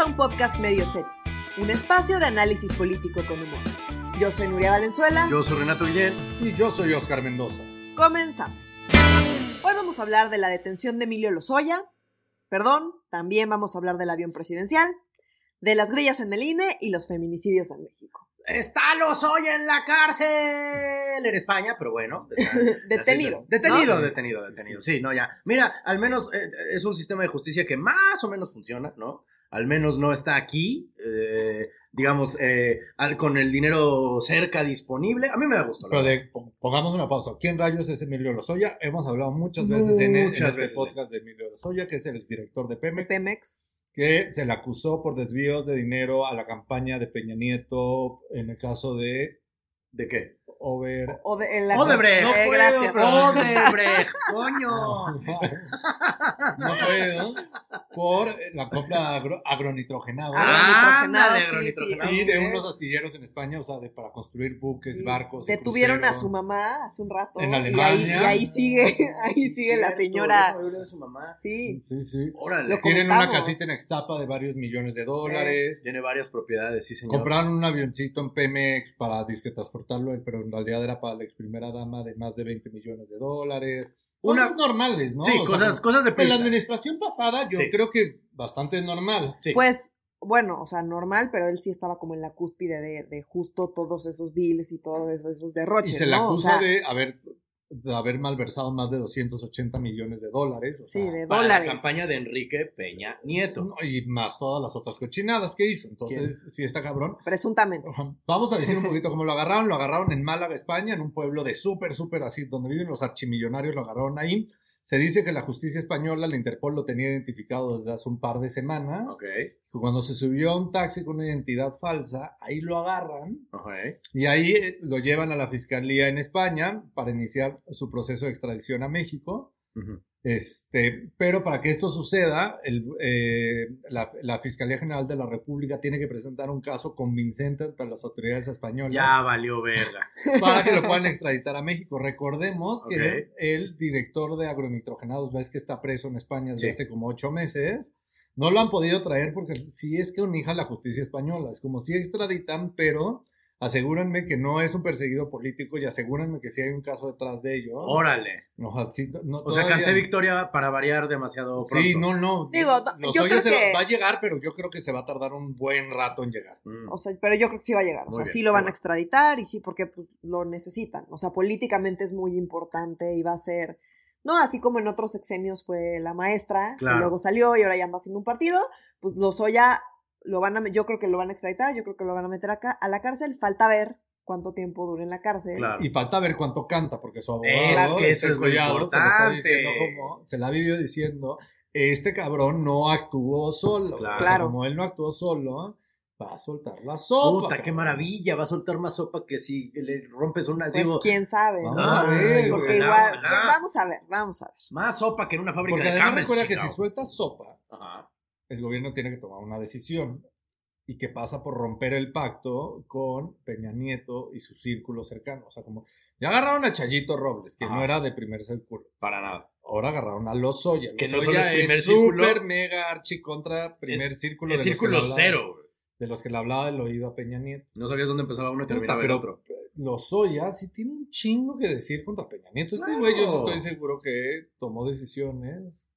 a un podcast medio serio, un espacio de análisis político con humor. Yo soy Nuria Valenzuela. Yo soy Renato Guillén. Y yo soy Oscar Mendoza. Comenzamos. Hoy vamos a hablar de la detención de Emilio Lozoya. Perdón, también vamos a hablar del avión presidencial, de las grillas en el INE y los feminicidios en México. Está Lozoya en la cárcel en España, pero bueno. está- Detenido, Detenido, ¿no? detenido, detenido. Sí, no, ya. Mira, al menos eh, es un sistema de justicia que más o menos funciona, ¿no? Al menos no está aquí, eh, digamos, eh, al- con el dinero cerca disponible. A mí me da gusto. la Pero de, pongamos una pausa. ¿Quién rayos es Emilio Lozoya? Hemos hablado muchas veces en, en Muchas este veces. podcast de Emilio Lozoya, que es el exdirector de De Pemex, Pemex. que se le acusó por desvíos de dinero a la campaña de Peña Nieto en el caso de ¿De qué? Over... O de, en la- Odebrecht. Eh, No puedo, gracias. Odebrecht, coño. no puedo, por la compra agro- agronitrogenado. Ah, sí, sí. agronitrogenado. y de unos astilleros en España, o sea, de, para construir buques, Sí. barcos. Detuvieron a su mamá hace un rato. En Y ahí, Alemania. y ahí sigue, ahí Sí, sigue la señora. de su mamá. Sí. Sí, sí. Órale. Lo Tienen una casita en Extapa de varios millones de dólares. Tiene varias propiedades, sí, señor. Compraron un avioncito en Pemex para disque transportarlo, pero en realidad era para la ex primera dama de más de 20 millones de dólares. Una- Cosas normales, ¿no? Sí, O cosas, cosas de En la administración pasada yo Sí. creo que bastante normal. Sí. Pues, bueno, o sea, normal, pero él sí estaba como en la cúspide de, de justo todos esos deals y todos esos, derroches. y se le ¿no? O acusa sea, de haber de haber malversado más de 280 millones de dólares. o Sí, sea, de Para dólares. la campaña de Enrique Peña Nieto. no, y más todas las otras cochinadas que hizo. Entonces, sí está cabrón. Presuntamente. Vamos a decir un poquito cómo lo agarraron. Lo agarraron en Málaga, España, en un pueblo de súper, súper así, donde viven los archimillonarios, lo agarraron ahí. Se dice que la justicia española, la Interpol, lo tenía identificado desde hace un par de semanas. Ok, Cuando se subió a un taxi con una identidad falsa, ahí lo agarran y ahí eh, lo llevan a la fiscalía en España para iniciar su proceso de extradición a México. Este, pero para que esto suceda, el, eh, la, la Fiscalía General de la República tiene que presentar un caso convincente ante las autoridades españolas Ya valió verga. para que lo puedan extraditar a México. Recordemos que el director de agronitrogenados, ves que está preso en España desde Sí. hace como ocho meses, no lo han podido traer porque sí es que unija la justicia española. Es como si extraditan, pero asegúrenme que no es un perseguido político y asegúrenme que sí hay un caso detrás de ello. Órale. O sea, no- O canté victoria para variar demasiado pronto. Sí, no, no. Digo, Los yo Lozoya creo se que- va a llegar, pero yo creo que se va a tardar un buen rato en llegar. Mm. O sea, pero yo creo que sí va a llegar. O sea, bien, sí lo van a extraditar y sí, porque pues, lo necesitan. O sea, políticamente es muy importante y va a ser. No, así como en otros sexenios fue la maestra, Claro. y luego salió y ahora ya anda haciendo un partido, pues Lozoya lo van a, yo creo que lo van a extraditar, yo creo que lo van a meter acá a la cárcel. Falta ver cuánto tiempo dure en la cárcel. Claro. Y falta ver cuánto canta, porque su abogado, Es que eso es se está importante. como, se la vivió diciendo, este cabrón no actuó solo. Claro. O sea, como él no actuó solo, va a soltar la sopa. Puta, qué maravilla. Va a soltar más sopa que si le rompes una. Pues digo, quién sabe, Vamos ¿no? a ver, Porque igual, pues, vamos a ver, vamos a ver. Más sopa que en una fábrica Porque de además Campbell's, recuerda que si sueltas sopa, Ajá. El gobierno tiene que tomar una decisión y que pasa por romper el pacto con Peña Nieto y su círculo cercano. O sea, como ya agarraron a Chayito Robles, que Ajá. no era de primer círculo. Para nada. Ahora agarraron a Lozoya. Que no Lozoya solo es primer círculo. super mega archi contra primer círculo. El de los que círculo le hablaba- cero. güey. De los que le hablaba del oído a Peña Nieto. No sabías dónde empezaba uno y terminaba el otro. Lozoya sí tiene un chingo que decir contra Peña Nieto. Este Claro. güey yo sí estoy seguro que tomó decisiones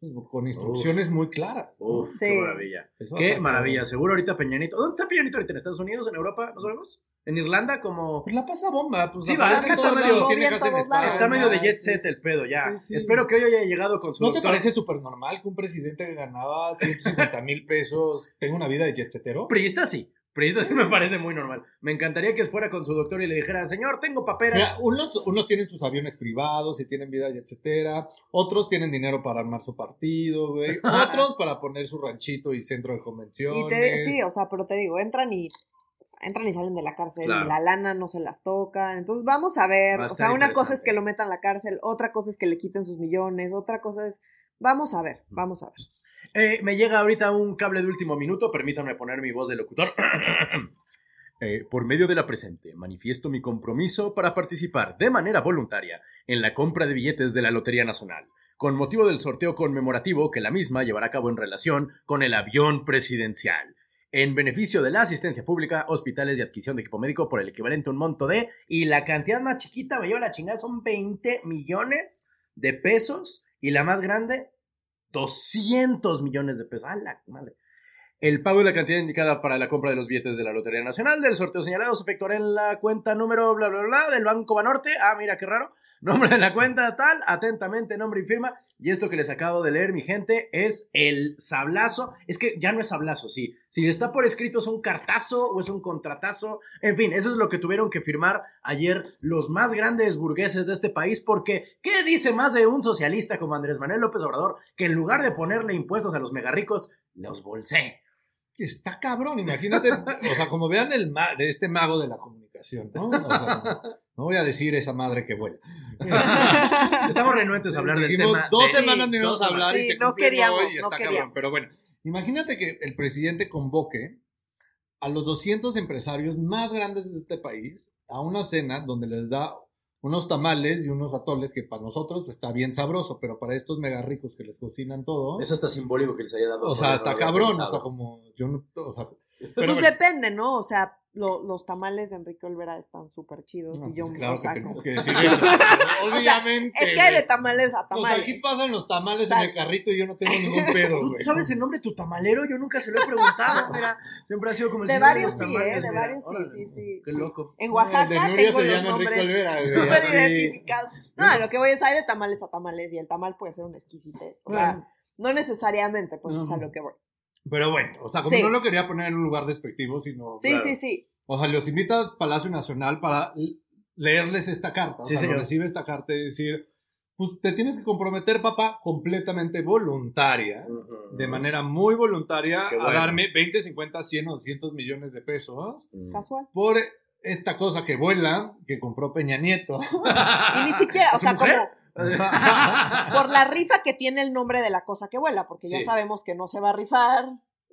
pues, con instrucciones muy claras. ¿no? Uf, Sí. qué maravilla. Eso Qué maravilla. Seguro ahorita Peñanito. ¿Dónde está Peñanito ahorita? ¿En Estados Unidos? ¿En Europa? ¿No sabemos? ¿En Irlanda? Como. Pues la pasa bomba. Pues Sí, va, es que está medio-. Está de jet sí. set el pedo ya. Sí, sí. Espero que hoy haya llegado con su. ¿No te parece súper normal que un presidente que ganaba 150 mil pesos tenga una vida de jet setero? Priista sí. Sí me parece muy normal. Me encantaría que fuera con su doctor y le dijera, señor, tengo paperas. Mira, unos, unos tienen sus aviones privados y tienen vida etcétera. Otros tienen dinero para armar su partido, güey. Otros para poner su ranchito y centro de convenciones. Y te, sí, o sea, pero te digo, entran y entran y salen de la cárcel, Claro. y la lana no se las tocan. Entonces, vamos a ver. Va a O sea, una cosa es que lo metan a la cárcel, otra cosa es que le quiten sus millones, otra cosa es. Vamos a ver, vamos a ver. Eh, me llega ahorita un cable de último minuto, permítanme poner mi voz de locutor. Eh, por medio de la presente, manifiesto mi compromiso para participar de manera voluntaria en la compra de billetes de la Lotería Nacional. con motivo del sorteo conmemorativo que la misma llevará a cabo en relación con el avión presidencial. En beneficio de la asistencia pública, hospitales y adquisición de equipo médico por el equivalente a un monto de. Y la cantidad más chiquita, me lleva la chingada, son 20 millones de pesos. Y la más grande, 200 millones de pesos. ¡Ah, la madre! El pago de la cantidad indicada para la compra de los billetes de la Lotería Nacional del sorteo señalado se efectuará en la cuenta número bla bla bla del Banco Banorte. Ah, mira qué raro. Nombre de la cuenta tal, atentamente, nombre y firma. Y esto que les acabo de leer, mi gente, es el sablazo. Es que ya no es sablazo, sí. Si está por escrito es un cartazo o es un contratazo. En fin, eso es lo que tuvieron que firmar ayer los más grandes burgueses de este país. Porque, ¿qué dice más de un socialista como Andrés Manuel López Obrador? Que en lugar de ponerle impuestos a los megarricos, los bolsé. Está cabrón, imagínate, o sea, como vean el ma de este mago de la comunicación, ¿no? O sea, no voy a decir esa madre que vuela. Estamos renuentes a hablar del tema. Dos de- semanas no íbamos a hablar y semanas. se Sí, no queríamos, y no está cabrón. queríamos. Pero bueno, imagínate que el presidente convoque a los 200 empresarios más grandes de este país a una cena donde les da unos tamales y unos atoles que para nosotros pues, está bien sabroso, pero para estos mega ricos que les cocinan todo, Es hasta simbólico que les haya dado. o sea, está cabrón, o sea, como yo no, o sea, pero pues bueno. depende, ¿no? O sea, lo- los tamales de Enrique Olvera están súper chidos No, y yo pues me claro los que saco. tenemos que decir eso. Obviamente. Es que hay de tamales a O sea, tamales. aquí pasan los tamales O sea, en el carrito y yo no tengo ningún pedo, ¿Tú güey. sabes el nombre de tu tamalero? Yo nunca se lo he preguntado. Mira, siempre ha sido como el De señor varios los sí, tamales, ¿eh? De mira. varios sí, Órale, sí, sí, Qué loco. En Oaxaca tengo los nombres súper identificados. No, lo que voy es hay de tamales a tamales y el tamal puede ser un exquisitez. O sea, no necesariamente, pues es a lo que voy. Pero bueno, o sea, como Sí. no lo quería poner en un lugar despectivo, sino. Sí, Claro. sí, sí. O sea, los invita al Palacio Nacional para leerles esta carta. O Sí, sea, señor. recibe esta carta y decir: Pues te tienes que comprometer, papá, completamente voluntaria, de manera muy voluntaria, Qué a bueno. darme 20, 50, 100 o 200 millones de pesos Casual. por esta cosa que vuela que compró Peña Nieto. Y ni siquiera, o ¿Es sea, mujer? como por la rifa que tiene el nombre de la cosa que vuela, porque ya Sí. sabemos que no se va a rifar,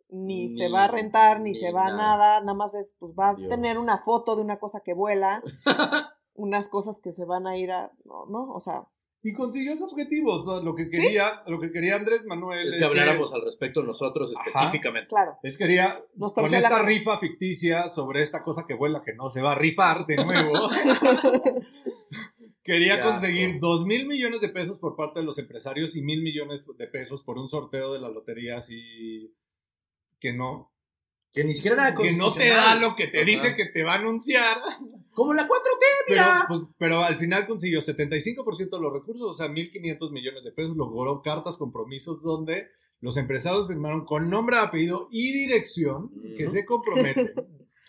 ni, Ni- se va a rentar, ni, ni se va a nada. nada, nada más es, pues va a tener una foto de una cosa que vuela, unas cosas que se van a ir a, no, no, o sea, Y consiguió su objetivo. o sea, lo que quería, lo que quería Andrés Manuel. Es que habláramos al respecto nosotros específicamente. claro. Es quería, Nos con la esta rifa ficticia sobre esta cosa que vuela, que no se va a rifar de nuevo, quería conseguir dos mil millones de pesos por parte de los empresarios y mil millones de pesos por un sorteo de la lotería así que no, Que ni siquiera era que no te da lo que te Ajá. dice que te va a anunciar. Como la 4T, Pero, mira. pues, pero al final consiguió 75% de los recursos, o sea, 1.500 millones de pesos, logró cartas, compromisos donde los empresarios firmaron con nombre, apellido y dirección que se comprometen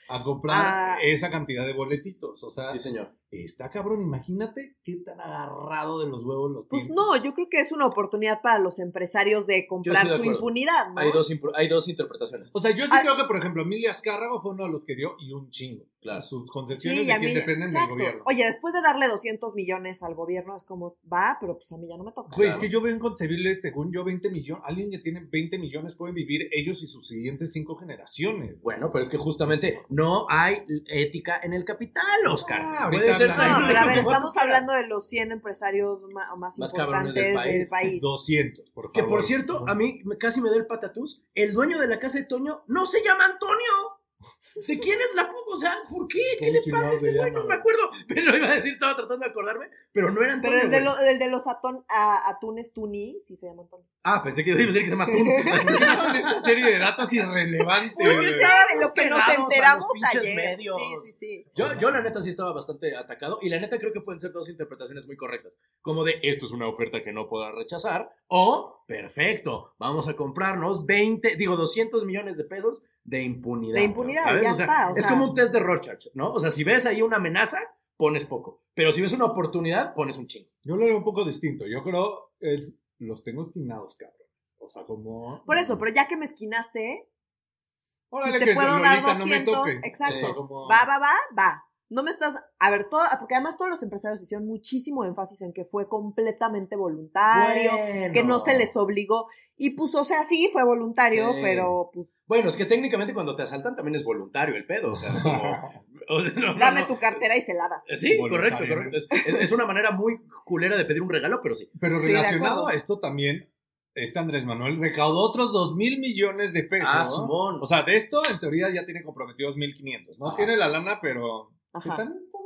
a comprar Ah. esa cantidad de boletitos. O sea, Sí, señor. Está cabrón, imagínate qué tan agarrado de los huevos los Pues no, yo creo que es una oportunidad para los empresarios de comprar de su impunidad, ¿no? Hay, dos, hay dos interpretaciones. O sea, yo sí Ah. creo que, por ejemplo, Emilia Azcárraga fue uno de los que dio y un chingo. Claro. Sus concesiones Sí, y de a quien mí, dependen exacto. del gobierno. Oye, después de darle 200 millones al gobierno, es como, va, pero pues a mí ya no me toca. Claro. es que yo veo inconcebible, según yo, 20 millones. Alguien que tiene 20 millones pueden vivir ellos y sus siguientes cinco generaciones. Bueno, pero es que justamente no hay ética en el capital, Oscar. Ah, ser hablan- No, pero a ver, estamos hablando de los 100 empresarios más, importantes del del país. país. 200, por favor. Que por cierto, a mí me- casi me da el patatús. El dueño de la casa de Toño no se llama Antonio. ¿De quién es la puta? O sea, ¿por qué? ¿Qué ¿Cómo le pasa a ese se güey? No me acuerdo. Pero lo iba a decir, estaba tratando de acordarme. Pero no era Antonio. Pero el de, lo- el de los atón, a- atunes Tuni, sí se llama Antonio. Ah, pensé que iba a decir que se llama Tun. Son esta serie de datos irrelevantes. Pues es de lo que nos enteramos ayer. medios. Sí, sí, sí. Yo, yo la neta sí estaba bastante atacado y la neta creo que pueden ser dos interpretaciones muy correctas. Como de esto es una oferta que no puedo rechazar o perfecto, vamos a comprarnos 20, digo 200 millones de pesos de impunidad. De impunidad, ¿sabes? ya O sea, está, o es sea. como un test de Rorschach, ¿no? O sea, si ves ahí una amenaza, pones poco. Pero si ves una oportunidad, pones un chingo. Yo lo veo un poco distinto. Yo creo es, los tengo esquinados, cabrón. O sea, como. Por eso, pero ya que me esquinaste, Órale, si te que puedo dar no me 200, toque. exacto. O sea, como- va, va, va, va. no me estás, a ver, todo, porque además todos los empresarios hicieron muchísimo énfasis en que fue completamente voluntario, que no se les obligó. Y pues, o sea, sí, fue voluntario, Sí. pero pues, Bueno, es que técnicamente cuando te asaltan también es voluntario el pedo, o sea, como... no, dame no. tu cartera y se la das. Sí, correcto, correcto. Es, es- es una manera muy culera de pedir un regalo, pero sí. Pero relacionado a esto también, este Andrés Manuel recaudó otros dos mil millones de pesos. Ah, ¿no? Simón. O sea, de esto en teoría ya tiene comprometidos 1500. No Ajá. tiene la lana, pero Ajá.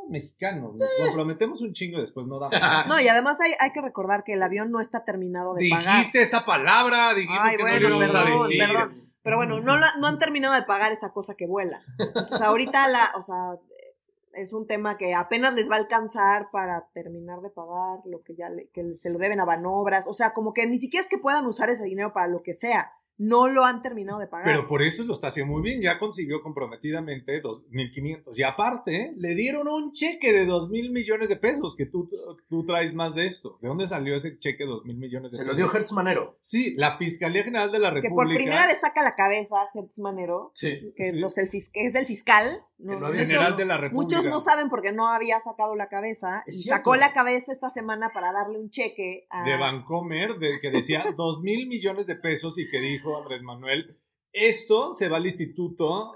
Somos mexicanos. Nos comprometemos un chingo y después no damos. No, y además hay, hay que recordar que el avión no está terminado de pagar. Dijiste esa palabra, dijimos Ay, que bueno, no le íbamos a perdón, decir. perdón. Pero bueno, no, la- no han terminado de pagar esa cosa que vuela. Entonces ahorita la, o sea, es un tema que apenas les va a alcanzar para terminar de pagar lo que ya le- que se lo deben a Banobras. O sea, como que ni siquiera es que puedan usar ese dinero para lo que sea. No lo han terminado de pagar. Pero por eso lo está haciendo muy bien. Ya consiguió comprometidamente 2.500. Y aparte, le dieron un cheque de 2.000 millones de pesos. Que tú, tú traes más de esto. ¿De dónde salió ese cheque de 2.000 millones de Se pesos? lo dio Hertz Manero. Sí, la Fiscalía General de la que República. por primera le saca la cabeza a Hertz Manero, Sí. que, Sí. los- el fis- que es el fiscal. Que había Muchos- General de la República. Muchos no saben porque no había sacado la cabeza. Es y cierto. sacó la cabeza esta semana para darle un cheque a. de Vancomer, de que decía dos mil millones de pesos y que dijo Andrés Manuel, esto se va al instituto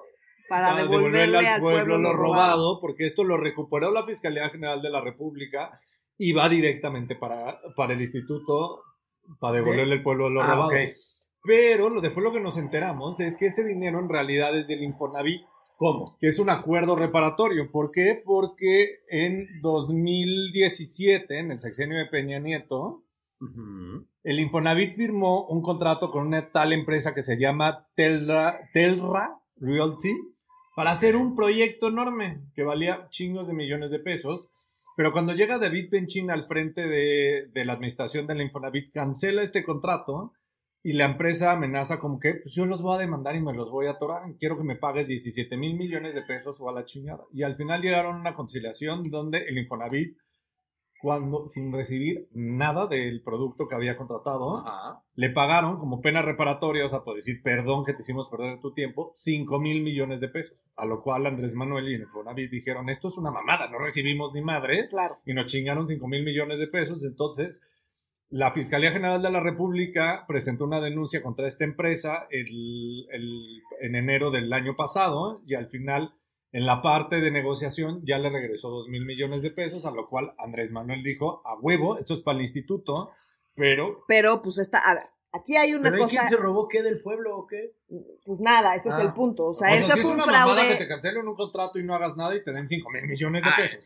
para devolverle al pueblo, lo robado, porque esto lo recuperó la Fiscalía General de la República y va directamente para, para el instituto para devolverle al pueblo lo Ah, robado. Pero lo, después lo que nos enteramos es que ese dinero en realidad es del Infonavit, ¿Cómo? que es un acuerdo reparatorio. ¿Por qué? Porque en 2017, en el sexenio de Peña Nieto, Ujú. El Infonavit firmó un contrato con una tal empresa que se llama Telra, Realty para hacer un proyecto enorme que valía chingos de millones de pesos. Pero cuando llega David Penchín al frente de, la administración de la Infonavit, cancela este contrato y la empresa amenaza como que pues yo los voy a demandar y me los voy a atorar. Quiero que me pagues 17 mil millones de pesos o a la chingada. Y al final llegaron a una conciliación donde el Infonavit, cuando sin recibir nada del producto que había contratado, Ajá. le pagaron como pena reparatoria, o sea, por decir perdón que te hicimos perder tu tiempo, 5 mil millones de pesos. A lo cual Andrés Manuel y el Infonavit dijeron, esto es una mamada, no recibimos ni madres, Claro. y nos chingaron 5 mil millones de pesos. Entonces, la Fiscalía General de la República presentó una denuncia contra esta empresa el- el- en enero del año pasado, y al final, en la parte de negociación, ya le regresó 2 mil millones de pesos, a lo cual Andrés Manuel dijo, a huevo, esto es para el instituto, pero Pero pues está, a ver, aquí hay una ¿Pero cosa, quién se robó qué del pueblo o qué? pues nada, ese es Ah. el punto. O sea, O sea, eso sí fue es un una mamada que te fraude. cancelen un contrato y no hagas nada y te den 5 mil millones de Ah, pesos.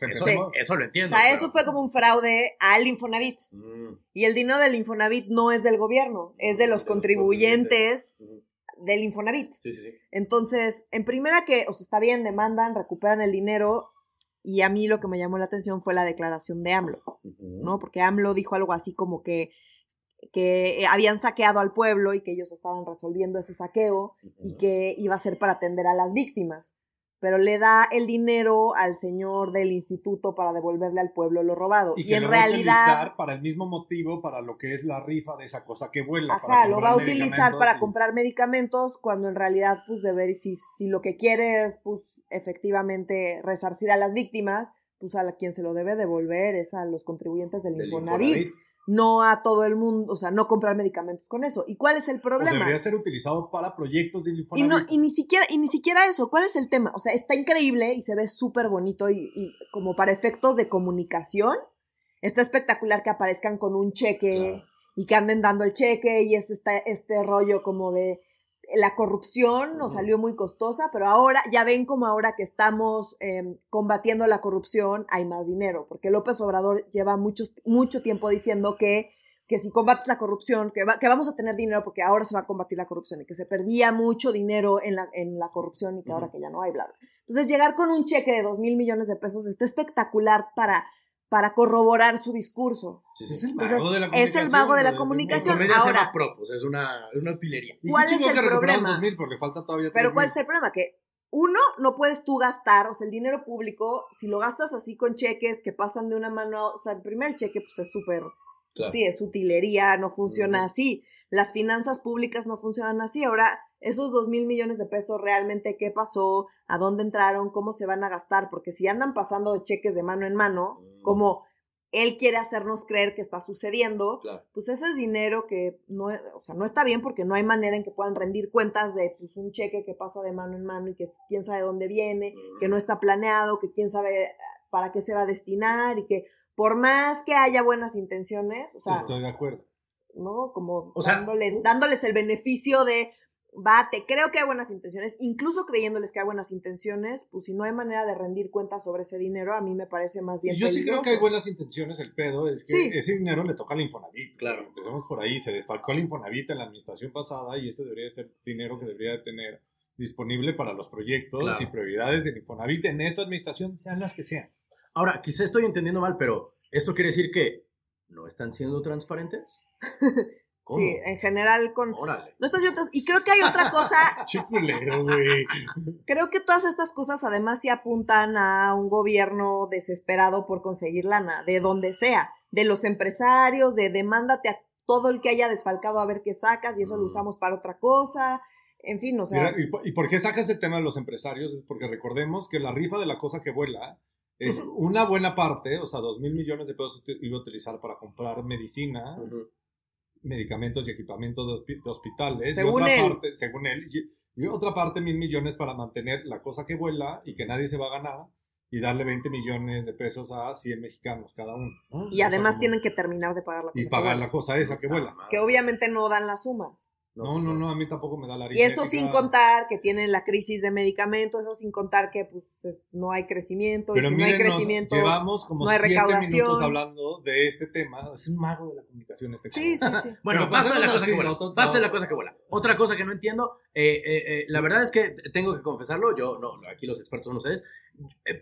eso, lo O entiendo. sea, pero- eso fue como un fraude al Infonavit. Mm. Y el dinero del Infonavit no es del gobierno, es de los De los contribuyentes. Del Infonavit. Sí, sí, sí. Entonces, en primera que, o sea, está bien, demandan, recuperan el dinero. Y a mí lo que me llamó la atención fue la declaración de AMLO. ¿no? Porque AMLO dijo algo así como que, que eh, habían saqueado al pueblo y que ellos estaban resolviendo ese saqueo y que iba a ser para atender a las víctimas. Pero le da el dinero al señor del instituto para devolverle al pueblo lo robado. Y, Y que en lo va a realidad, utilizar para el mismo motivo para lo que es la rifa de esa cosa que vuela. ajá, para lo va a utilizar para y- comprar medicamentos cuando en realidad, pues, de ver si, si lo que quiere es, pues, efectivamente resarcir a las víctimas, pues a la, quien se lo debe devolver es a los contribuyentes del, Del Infonavit. Infonavit. No a todo el mundo, o sea, no comprar medicamentos con eso. ¿Y cuál es el o problema? debería ser utilizado para proyectos de Y, no, y ni siquiera, y ni siquiera eso, ¿cuál es el tema? O sea, está increíble y se ve súper bonito y, y como para efectos de comunicación, está espectacular que aparezcan con un cheque Claro. y que anden dando el cheque y este, este rollo como de la corrupción nos salió muy costosa, pero ahora ya ven como ahora que estamos eh, combatiendo la corrupción hay más dinero, porque López Obrador lleva mucho, mucho tiempo diciendo que, que si combates la corrupción, que, va- que vamos a tener dinero porque ahora se va a combatir la corrupción y que se perdía mucho dinero en la, en la corrupción y que ahora que ya no hay, bla, bla. Entonces llegar con un cheque de dos mil millones de pesos está espectacular para, para corroborar su discurso. Sí, Es sí. el Entonces, mago de la es el comunicación. mago de la. En comunicación. se ahora- es una, es una utilería. ¿Cuál es el problema? 2000 porque falta todavía Pero 3000. ¿cuál es el problema? Que uno, no puedes tú gastar, o sea, el dinero público, si lo gastas así con cheques que pasan de una mano, a- o sea, el primer cheque pues es súper, Claro. sí, es utilería, no funciona así. las finanzas públicas no funcionan así. Ahora, esos dos mil millones de pesos, realmente, ¿qué pasó? ¿A dónde entraron? ¿Cómo se van a gastar? Porque si andan pasando cheques de mano en mano, Mm. como él quiere hacernos creer que está sucediendo, Claro. pues ese es dinero que no, o sea, no está bien porque no hay manera en que puedan rendir cuentas de pues, un cheque que pasa de mano en mano y que quién sabe dónde viene, que no está planeado, que quién sabe para qué se va a destinar y que por más que haya buenas intenciones, o sea, Estoy de acuerdo. ¿no? Como O sea, dándoles, dándoles el beneficio de, va, te creo que hay buenas intenciones, incluso creyéndoles que hay buenas intenciones, pues si no hay manera de rendir cuentas sobre ese dinero, a mí me parece más bien Y yo sí creo que hay peligroso. buenas intenciones, el pedo es que Sí. ese dinero le toca al Infonavit. Claro. Empezamos por ahí, se desfalcó el Infonavit en la administración pasada y ese debería ser dinero que debería de tener disponible para los proyectos Claro. y prioridades del Infonavit en esta administración, sean las que sean. Ahora, quizá estoy entendiendo mal, pero ¿esto quiere decir que no están siendo transparentes? ¿Cómo? Sí, en general con... Órale. No está cierto. Y creo que hay otra cosa, Chiculero, güey. creo que todas estas cosas además sí apuntan a un gobierno desesperado por conseguir lana, de donde sea, de los empresarios, de demándate a todo el que haya desfalcado a ver qué sacas y eso lo Mm. usamos para otra cosa. En fin, o sea, Mira, ¿y, por- y por qué sacas el tema de los empresarios? Es porque recordemos que la rifa de la cosa que vuela es una buena parte, o sea, dos mil millones de pesos iba a utilizar para comprar medicinas. Medicamentos y equipamiento de, de hospitales. Según y otra él. Parte, según él. Y, y otra parte, mil millones para mantener la cosa que vuela y que nadie se va a ganar y darle 20 millones de pesos a 100 mexicanos cada uno. ¿no? y además O sea, como- tienen que terminar de pagar la cosa. Y pagar la cosa esa que vuela. Que obviamente no dan las sumas. No, no, no, a mí tampoco me da la Y eso sin contar que tienen la crisis de medicamentos, eso sin contar que pues es- no hay crecimiento, y si no hay nos crecimiento. llevamos como no hay siete recaudación. minutos hablando de este tema. Es un mago de la comunicación este Sí, sí, sí. Bueno, basta de la cosa que vuela. Basta de la cosa que vuela. Otra cosa que no entiendo, eh, eh, eh, la verdad es que tengo que confesarlo, yo, no, aquí los expertos son ustedes,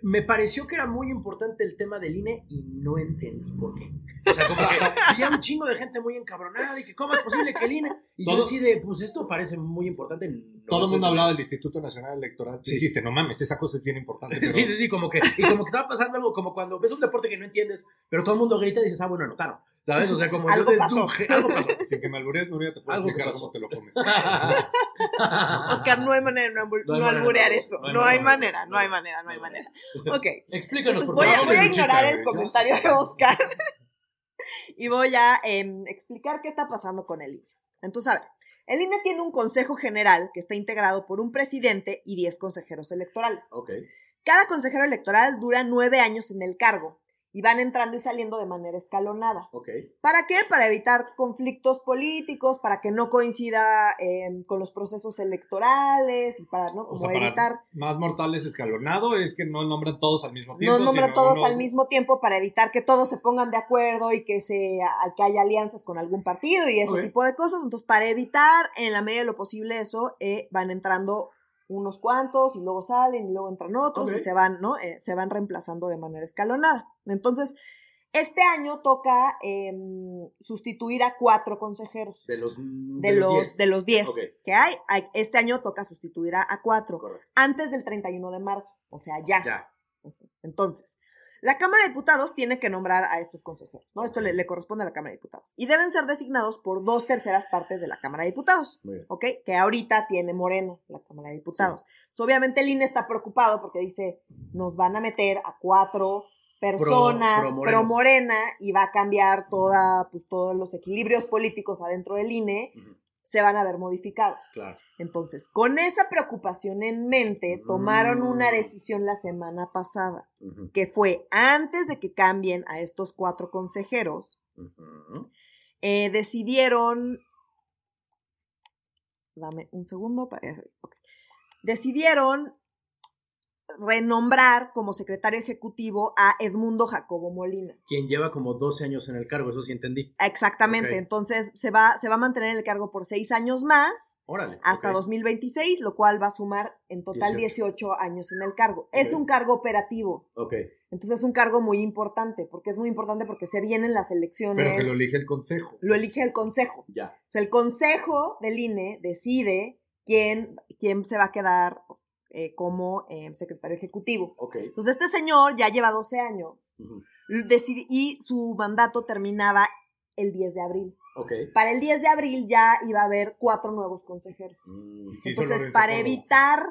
me pareció que era muy importante el tema del INE y no entendí por qué. O sea, como que había un chingo de gente muy encabronada y que cómo es posible que el INE... Y yo así de, pues esto parece muy importante. No Todo el mundo hablaba del Instituto Nacional Electoral. Sí. Dijiste, no mames, esa cosa es bien importante. Pero... Sí, sí, sí, como que, y como que estaba pasando algo, como cuando ves un deporte que no entiendes, pero todo el mundo grita y dices, ah, bueno, anotaron, ¿sabes? O sea, como Algo yo pasó. deduje- algo pasó. Sin que me alburees, Nuria, te puedo explicar cómo te lo comes. Oscar, no hay manera de no, No hay no alburear eso. no hay No hay manera, no, hay manera, no hay manera. Ok. Explícanos, Entonces por voy a, favor. voy a Luchita, ignorar el comentario de Oscar y voy a em, explicar qué está pasando con el INE. Entonces, a ver, el INE tiene un consejo general que está integrado por un presidente y 10 consejeros electorales. Cada consejero electoral dura nueve años en el cargo y van entrando y saliendo de manera escalonada. ¿Para qué? Para evitar conflictos políticos, para que no coincida em, con los procesos electorales y para ¿no? O como sea, para evitar más mortales escalonado es que no nombran todos al mismo tiempo. no nombran todos uno- al mismo tiempo para evitar que todos se pongan de acuerdo y que se que haya alianzas con algún partido y ese tipo de cosas. Entonces, para evitar en la medida de lo posible eso, eh, van entrando unos cuantos y luego salen y luego entran otros y se van, ¿no? Eh, se van reemplazando de manera escalonada. Entonces, este año toca em, sustituir a cuatro consejeros. De los De los, 10. de los 10 Ok. que hay, hay- este año toca sustituir a, a cuatro Correcto. antes del 31 de marzo, o sea, ya. Ya. Entonces, la Cámara de Diputados tiene que nombrar a estos consejeros, ¿no? Esto le, le corresponde a la Cámara de Diputados. Y deben ser designados por dos terceras partes de la Cámara de Diputados. ¿ok? Que ahorita tiene Moreno, la Cámara de Diputados. Entonces, obviamente el INE está preocupado porque dice, nos van a meter a cuatro personas pro pro, morenos. morena y va a cambiar toda, pues, todos los equilibrios políticos adentro del INE. Se van a ver modificados. Claro. Entonces, con esa preocupación en mente, tomaron una Mm. decisión la semana pasada, que fue antes de que cambien a estos cuatro consejeros, eh, decidieron, dame un segundo, para, decidieron renombrar como secretario ejecutivo a Edmundo Jacobo Molina. Quien lleva como 12 años en el cargo, eso sí entendí. Exactamente, entonces se va, se va a mantener en el cargo por seis años más, Órale. hasta ok. 2026, lo cual va a sumar en total 18. 18, años en el cargo. Es un cargo operativo, Ok. entonces es un cargo muy importante, porque es muy importante porque se vienen las elecciones, Pero que lo elige el consejo. lo elige el consejo. Ya. O sea, el consejo del INE decide quién, quién se va a quedar eh, como eh, secretario ejecutivo. Ok. Entonces este señor ya lleva 12 años y su mandato terminaba el 10 de abril. Ok. Para el 10 de abril ya iba a haber cuatro nuevos consejeros. Mm, ¿Qué hizo Entonces, para evitar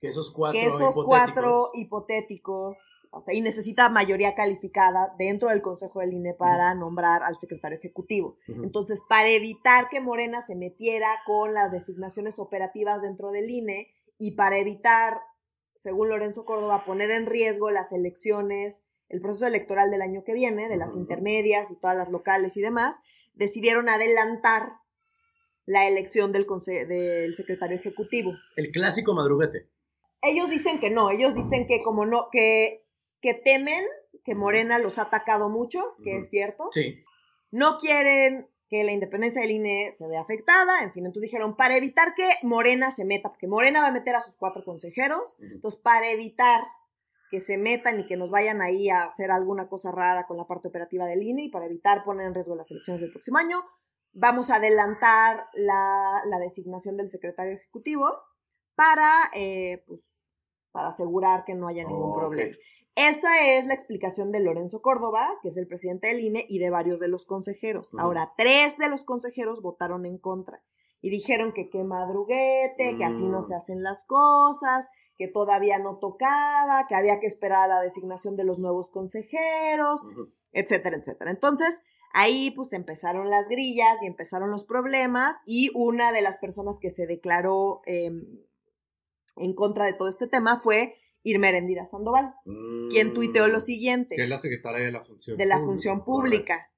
que esos cuatro que esos hipotéticos- cuatro hipotéticos, o sea, y necesita mayoría calificada dentro del Consejo del INE para nombrar al secretario ejecutivo. Entonces, para evitar que Morena se metiera con las designaciones operativas dentro del INE y para evitar, según Lorenzo Córdoba, poner en riesgo las elecciones, el proceso electoral del año que viene, de las intermedias y todas las locales y demás, decidieron adelantar la elección del, conse- del secretario ejecutivo. El clásico madruguete. Ellos dicen que no, ellos dicen que como no, que, que temen que Morena los ha atacado mucho, que es cierto. Sí. No quieren que la independencia del INE se vea afectada, en fin, entonces dijeron, para evitar que Morena se meta, porque Morena va a meter a sus cuatro consejeros, entonces para evitar que se metan y que nos vayan ahí a hacer alguna cosa rara con la parte operativa del INE y para evitar poner en riesgo las elecciones del próximo año, vamos a adelantar la, la designación del secretario ejecutivo para, eh, pues, para asegurar que no haya ningún problema. Esa es la explicación de Lorenzo Córdoba, que es el presidente del INE, y de varios de los consejeros. Ahora, tres de los consejeros votaron en contra y dijeron que qué madruguete, que así no Mm. se hacen las cosas, que todavía no tocaba, que había que esperar a la designación de los nuevos consejeros, etcétera, etcétera. Entonces, ahí pues empezaron las grillas y empezaron los problemas y una de las personas que se declaró eh, en contra de todo este tema fue Irma Erendira Sandoval, quien Mm. tuiteó lo siguiente Que es la secretaria de la función de la pública. función pública.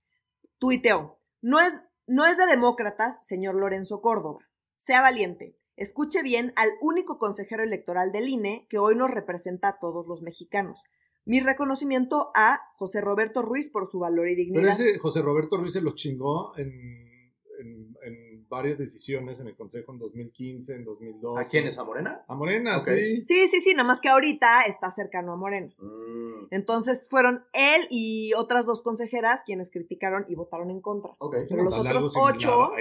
Tuiteó, no es, no es de demócratas, señor Lorenzo Córdoba. Sea valiente. Escuche bien al único consejero electoral del INE que hoy nos representa a todos los mexicanos. Mi reconocimiento a José Roberto Ruiz por su valor y Pero dignidad. ese José Roberto Ruiz se los chingó en varias decisiones en el Consejo en 2015, en 2012. ¿A quién es? ¿A Morena? A Morena, sí. Sí, sí, sí, nada más que ahorita está cercano a Moreno. Mm, Entonces fueron él y otras dos consejeras quienes criticaron y votaron en contra. ok. Pero los otros similar ocho-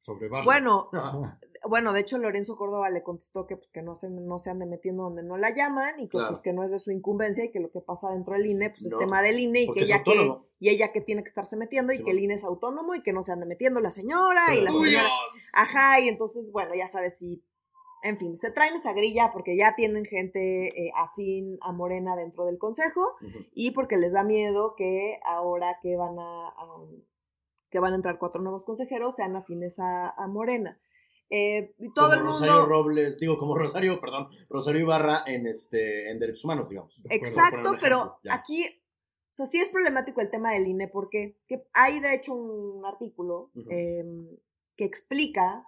sobre. Bueno, Ah, bueno, de hecho Lorenzo Córdoba le contestó que pues que no se, no se ande metiendo donde no la llaman y que Claro. pues que no es de su incumbencia y que lo que pasa dentro del INE pues No, es tema del INE y que ella que y ella que tiene que estarse metiendo y Sí, que el. INE es autónomo y que no se ande metiendo la señora y la señora Ajá, y entonces, bueno, ya sabes, si, en fin, se traen esa grilla porque ya tienen gente eh, afín a Morena dentro del consejo y porque les da miedo que ahora que van a, a- que van a entrar cuatro nuevos consejeros sean afines a, a Morena. Eh, y todo como el mundo... Rosario Robles, digo, como Rosario, perdón, Rosario Ibarra en este en Derechos Humanos, digamos. Exacto, pero ya. aquí, o sea, sí es problemático el tema del INE porque que hay de hecho un artículo em, que explica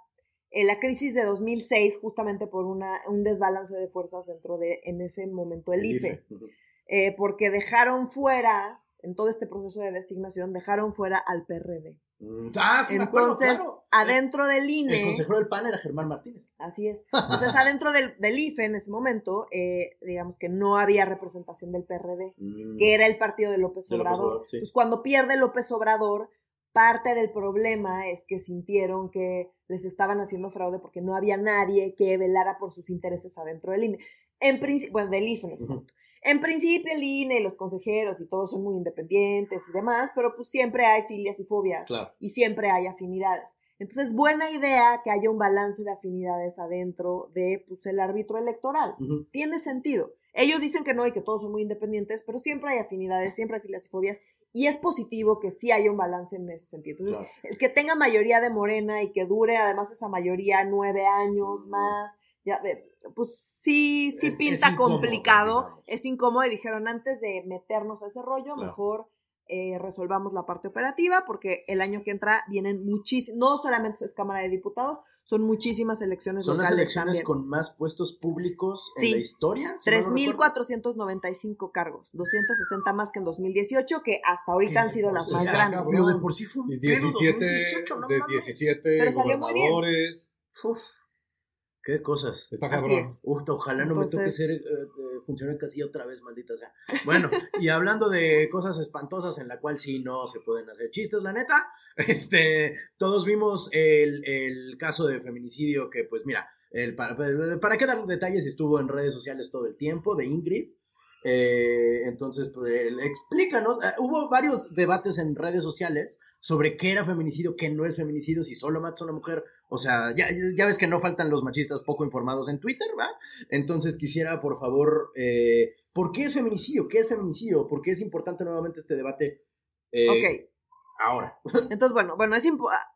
eh, la crisis de 2006 justamente por una, un desbalance de fuerzas dentro de, en ese momento, el, IFE, Ujú. eh, porque dejaron fuera, en todo este proceso de designación, dejaron fuera al PRD. Mm, Ah, sí, me acuerdo, Entonces, claro. adentro del El INE... consejero del PAN era Germán Martínez. Así es. Entonces, adentro del, del IFE en ese momento, eh, digamos que no había representación del PRD, Mm, que era el partido de López de López Obrador. Sí. Pues cuando pierde López Obrador, parte del problema es que sintieron que les estaban haciendo fraude porque no había nadie que velara por sus intereses adentro del INE. En principio, bueno, del IFE en ese momento. En principio el INE y los consejeros y todos son muy independientes y demás, pero pues siempre hay filias y fobias Claro. y siempre hay afinidades. Entonces, buena idea que haya un balance de afinidades adentro de pues, el árbitro electoral. Tiene sentido. Ellos dicen que no y que todos son muy independientes, pero siempre hay afinidades, siempre hay filias y fobias, y es positivo que sí haya un balance en ese sentido. Entonces, Claro. el que tenga mayoría de Morena y que dure además esa mayoría nueve años más, ya, ve, pues sí, sí Es- es pinta incómodo, complicado, digamos. es incómodo y dijeron antes de meternos a ese rollo, Claro. mejor eh, resolvamos la parte operativa porque el año que entra vienen muchísimos, no solamente es Cámara de Diputados, son muchísimas elecciones Son las locales elecciones también. con más puestos públicos Sí. en la historia. si mal no recuerdo. 3.495 cargos, 260 más que en 2018, que hasta ahorita han sido las por más grandes. Pero de por sí fue un Y pedo 17, 2018, no de mames. 17 Pero salió muy bien. gobernadores. Uf, qué cosas. Está cabrón. es. Uf, ojalá no me toque ser eh, eh, funcionario casilla otra vez, maldita sea. Bueno, y hablando de cosas espantosas en la cual sí no se pueden hacer chistes, la neta, este, todos vimos el, el caso de feminicidio que, pues mira, el, para, para qué dar detalles, estuvo en redes sociales todo el tiempo, de Ingrid. Eh, entonces, pues, explícanos, eh, hubo varios debates en redes sociales sobre qué era feminicidio, qué no es feminicidio, si solo matas a una mujer. O sea, ya, ya ves que no faltan los machistas poco informados en Twitter, ¿va? Entonces quisiera, por favor, eh, ¿por qué es feminicidio? ¿Qué es feminicidio? ¿Por qué es importante nuevamente este debate? Eh, Ok. Ahora. Entonces, bueno, bueno, es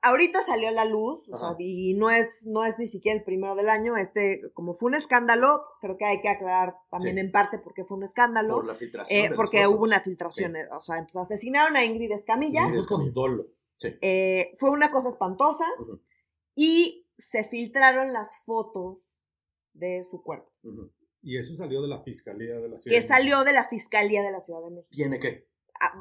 ahorita salió a la luz, o sea, y no es, no es ni siquiera el primero del año, este, como fue un escándalo, creo que hay que aclarar también Sí. en parte por qué fue un escándalo, Por la filtración. eh, de las porque fotos. hubo una filtración, eh, o sea, entonces asesinaron a Ingrid Escamilla, Sí. Fue con dolo. Sí. eh, fue una cosa espantosa, y se filtraron las fotos de su cuerpo. Y eso salió de la Fiscalía de la Ciudad. que de salió de la Fiscalía de la Ciudad de México, ¿Tiene qué?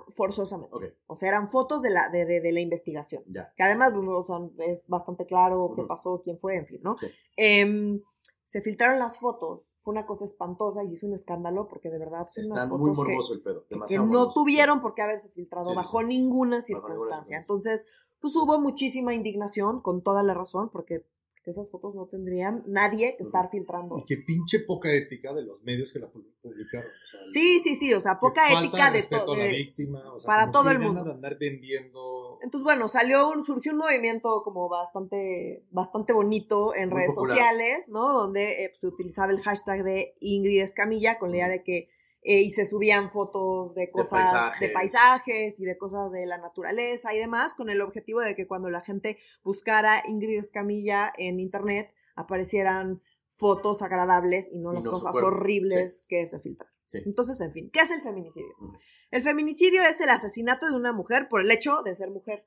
Forzosamente, o sea, eran fotos de la, de, de- de la investigación. ya. que además o sea, es bastante claro qué pasó, quién fue, en fin, ¿no? Sí. Em, se filtraron las fotos, fue una cosa espantosa y hizo un escándalo porque de verdad son Está unas muy fotos que, morboso el pedo. que no morboso. tuvieron por qué haberse filtrado Sí, bajo sí. ninguna circunstancia. Entonces, pues hubo muchísima indignación, con toda la razón, porque esas fotos no tendrían nadie que estar filtrando. Y qué pinche poca ética de los medios que la pu- publicaron. o sea, Sí, sí, sí, o sea, poca ética de todo. a la víctima. o sea, para todo el mundo. de andar vendiendo. Entonces, bueno, salió un, surgió un movimiento como bastante, bastante bonito en Muy redes popular. sociales, ¿no? Donde eh, se utilizaba el hashtag de Ingrid Escamilla con la idea de que eh, y se subían fotos de cosas, de paisajes. paisajes. y de cosas de la naturaleza y demás, con el objetivo de que cuando la gente buscara Ingrid Escamilla en internet aparecieran fotos agradables y no las no cosas horribles que se filtran. Sí. Entonces, en fin, ¿qué es el feminicidio? Ujú. El feminicidio es el asesinato de una mujer por el hecho de ser mujer.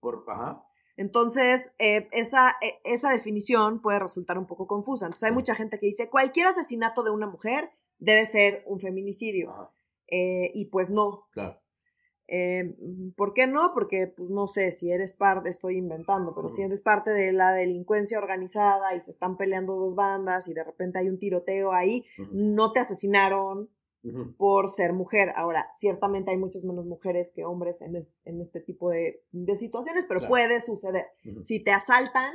Por, ajá. Entonces, eh, esa, eh, esa definición puede resultar un poco confusa. Entonces, hay Sí. mucha gente que dice, cualquier asesinato de una mujer debe ser un feminicidio. Ajá. Eh, y pues no. Claro. Eh, ¿Por qué no? Porque, pues no sé, si eres parte, estoy inventando, pero si eres parte de la delincuencia organizada y se están peleando dos bandas y de repente hay un tiroteo ahí, no te asesinaron por ser mujer. Ahora, ciertamente hay muchas menos mujeres que hombres en, es- en este tipo de, de situaciones, pero Claro. puede suceder. Si te asaltan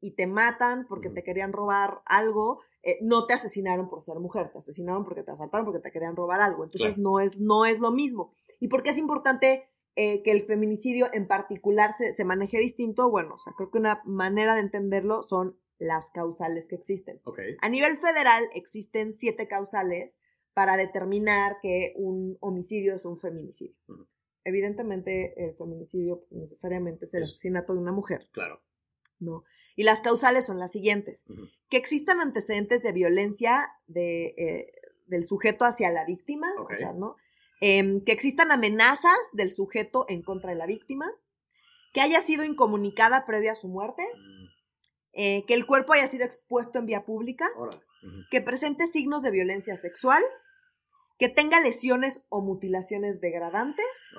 y te matan porque te querían robar algo, eh, no te asesinaron por ser mujer, te asesinaron porque te asaltaron, porque te querían robar algo. Entonces Claro. no, es, no es lo mismo. ¿Y por qué es importante eh, que el feminicidio en particular se, se maneje distinto? Bueno, o sea, creo que una manera de entenderlo son las causales que existen. A nivel federal existen siete causales para determinar que un homicidio es un feminicidio. Evidentemente, el feminicidio necesariamente es el Es- asesinato de una mujer, Claro. ¿no? Y las causales son las siguientes. Que existan antecedentes de violencia de, eh, del sujeto hacia la víctima, Ok. o sea, ¿no? Em, que existan amenazas del sujeto en contra de la víctima, que haya sido incomunicada previa a su muerte, Mm, eh, que el cuerpo haya sido expuesto en vía pública, que presente signos de violencia sexual, que tenga lesiones o mutilaciones degradantes,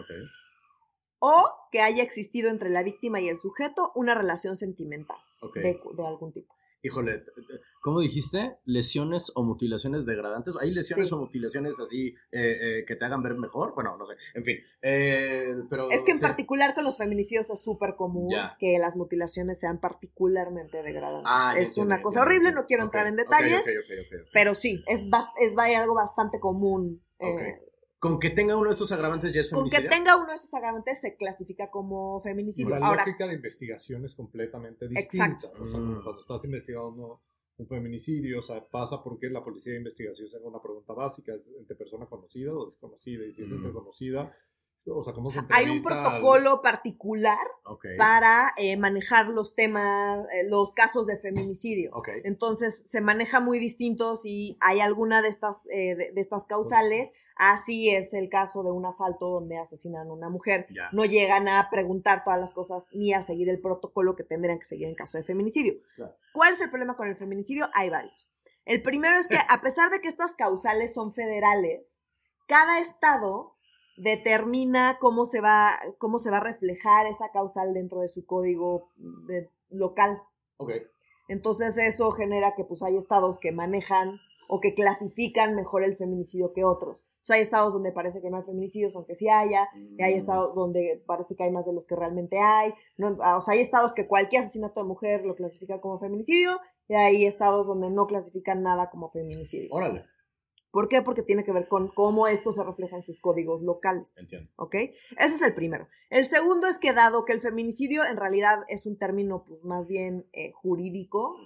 o que haya existido entre la víctima y el sujeto una relación sentimental De, de algún tipo. Híjole, t- t- ¿cómo dijiste? ¿Lesiones o mutilaciones degradantes? ¿Hay lesiones Sí. o mutilaciones así eh, eh, que te hagan ver mejor? Bueno, no sé. En fin. eh, pero, Es que en sí. particular con los feminicidios es súper común Ya. que las mutilaciones sean particularmente degradantes. Ah, es entiendo, una cosa horrible, no quiero entrar en detalles, pero sí, es, es ba- algo bastante común. eh, Ok. Con que tenga uno de estos agravantes ya es con que tenga uno de estos agravantes se clasifica como feminicidio. La Ahora, lógica de investigación es completamente distinta. Exacto. O sea, Mm. cuando estás investigando un feminicidio, o sea, pasa porque la policía de investigación se haga una pregunta básica, ¿es entre persona conocida o desconocida? Y si es Mm. entre conocida, o sea, ¿cómo se hay un al- protocolo particular para eh, manejar los temas, eh, los casos de feminicidio. Ok. Entonces se maneja muy distinto si hay alguna de estas, eh, de, de estas causales. Así es el caso de un asalto donde asesinan a una mujer. Ya. No llegan a preguntar todas las cosas ni a seguir el protocolo que tendrían que seguir en caso de feminicidio. Claro. ¿Cuál es el problema con el feminicidio? Hay varios. El primero es que a pesar de que estas causales son federales, cada estado determina cómo se va, cómo se va a reflejar esa causal dentro de su código de- local. Ok. Entonces eso genera que pues hay estados que manejan o que clasifican mejor el feminicidio que otros. O sea, hay estados donde parece que no hay feminicidios, aunque sí haya, y hay Mm, estados donde parece que hay más de los que realmente hay. No, ah, o sea, hay estados que cualquier asesinato de mujer lo clasifica como feminicidio, y hay estados donde no clasifican nada como feminicidio. Órale. ¿Por qué? Porque tiene que ver con cómo esto se refleja en sus códigos locales. Entiendo. ¿Ok? Ese es el primero. El segundo es que dado que el feminicidio en realidad es un término pues, más bien eh, jurídico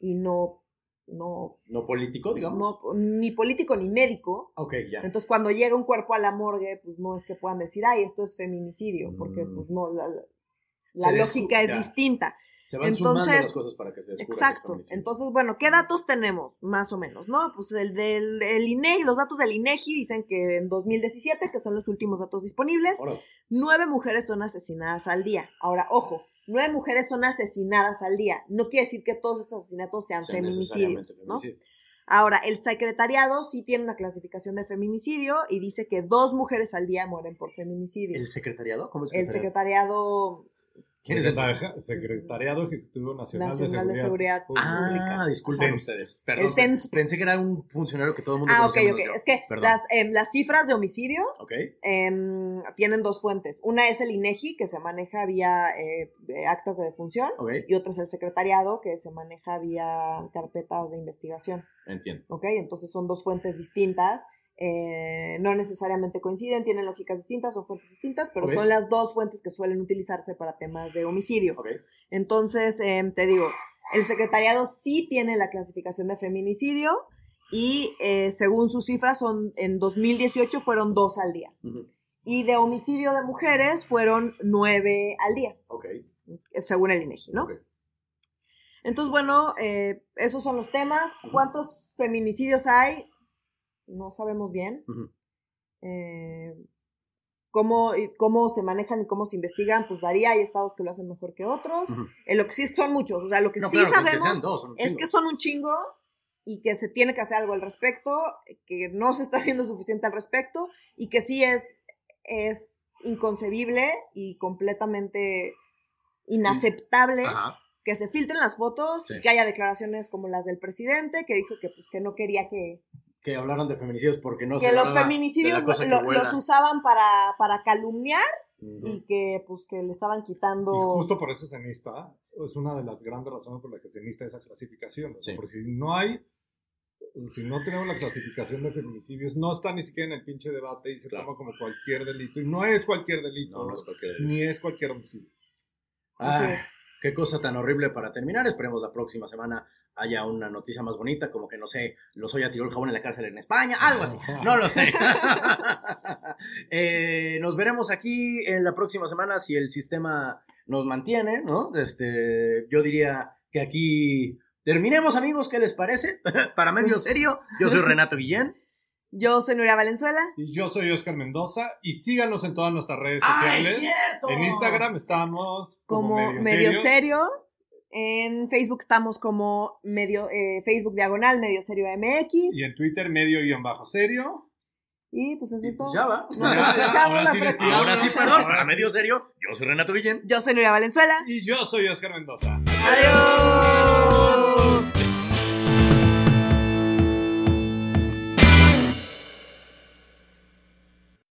y no, no, No político, digamos. no, ni político ni médico, Ok, ya. entonces cuando llega un cuerpo a la morgue, pues no es que puedan decir, ay, esto es feminicidio, porque Mm. pues no, la, la- lógica es ya. distinta. Se van sumando entonces- las cosas para que se que Exacto. Entonces, bueno, ¿qué datos tenemos? Más o menos, ¿no? Pues el del el INEGI, los datos del INEGI dicen que en 2017, que son los últimos datos disponibles, nueve mujeres son asesinadas al día. Ahora, ojo, nueve mujeres son asesinadas al día. No quiere decir que todos estos asesinatos sean feminicidios, ¿no? feminicidio. Ahora, el secretariado sí tiene una clasificación de feminicidio y dice que dos mujeres al día mueren por feminicidio. ¿El secretariado? ¿Cómo el El secretariado? secretariado ¿Quién es el Secretaria- Secretariado Ejecutivo Nacional, Nacional de de Seguridad Seguridad, Pública. Ah, disculpen ustedes. Perdón, El pensé que era un funcionario que todo el mundo Ah, ok, ok. Es que las, em, las cifras de homicidio Ok, em, tienen dos fuentes. Una es el INEGI, que se maneja vía eh, eh, actas de defunción, y otra es el secretariado, que se maneja vía carpetas de investigación. entiendo. ¿Ok? Entonces son dos fuentes distintas. Eh, no necesariamente coinciden, tienen lógicas distintas, son fuentes distintas, pero son las dos fuentes que suelen utilizarse para temas de homicidio. Entonces, em, te digo, el secretariado sí tiene la clasificación de feminicidio y eh, según sus cifras son en 2018 fueron dos al día. Y de homicidio de mujeres fueron nueve al día, según el INEGI, ¿no? ok. Entonces, bueno, eh, esos son los temas. ¿Cuántos feminicidios hay? No sabemos bien. Eh, cómo, cómo se manejan y cómo se investigan, pues varía. Hay estados que lo hacen mejor que otros. Ujú. Eh, lo que sí son muchos. O sea, lo que No, sí claro, sabemos dos, es que son un chingo y que se tiene que hacer algo al respecto, que no se está haciendo suficiente al respecto y que sí es, es inconcebible y completamente inaceptable que se filtren las fotos Sí. y que haya declaraciones como las del presidente que dijo que pues que no quería que, que hablaron de feminicidios porque no que se los feminicidios de la cosa que lo- vuela. los usaban para, para calumniar y que pues que le estaban Y quitando justo por eso Cenista es una de las grandes razones por las que Cenista esa clasificación. Sí. Porque si no hay, si no tenemos la clasificación de feminicidios, no está ni siquiera en el pinche debate y se Claro. toma como cualquier delito. Y no es cualquier delito, No, no es cualquier... ni es cualquier homicidio. Ah. Qué cosa tan horrible para terminar. Esperemos la próxima semana haya una noticia más bonita, como que no sé, Lozoya tiró el jabón en la cárcel en España, algo así. No lo sé. Eh, nos veremos aquí en la próxima semana si el sistema nos mantiene, ¿no? Este, yo diría que aquí terminemos, amigos. ¿Qué les parece? para medio serio, yo soy Renato Guillén. Yo soy Nuria Valenzuela Y yo soy Oscar Mendoza y síganos en todas nuestras redes ¡Ay, sociales. cierto! en Instagram estamos como, como medio, medio, serio. serio. En Facebook estamos como medio eh, Facebook diagonal medio serio MX Y en Twitter medio guion bajo serio. y pues eso Y es pues todo. ya va. Nos Ya, escuchamos ahora la sí. Ahora sí, perdón, Ahora para sí. medio serio, yo soy Renato Guillén. Yo soy Nuria Valenzuela. Y yo soy Oscar Mendoza. Adiós.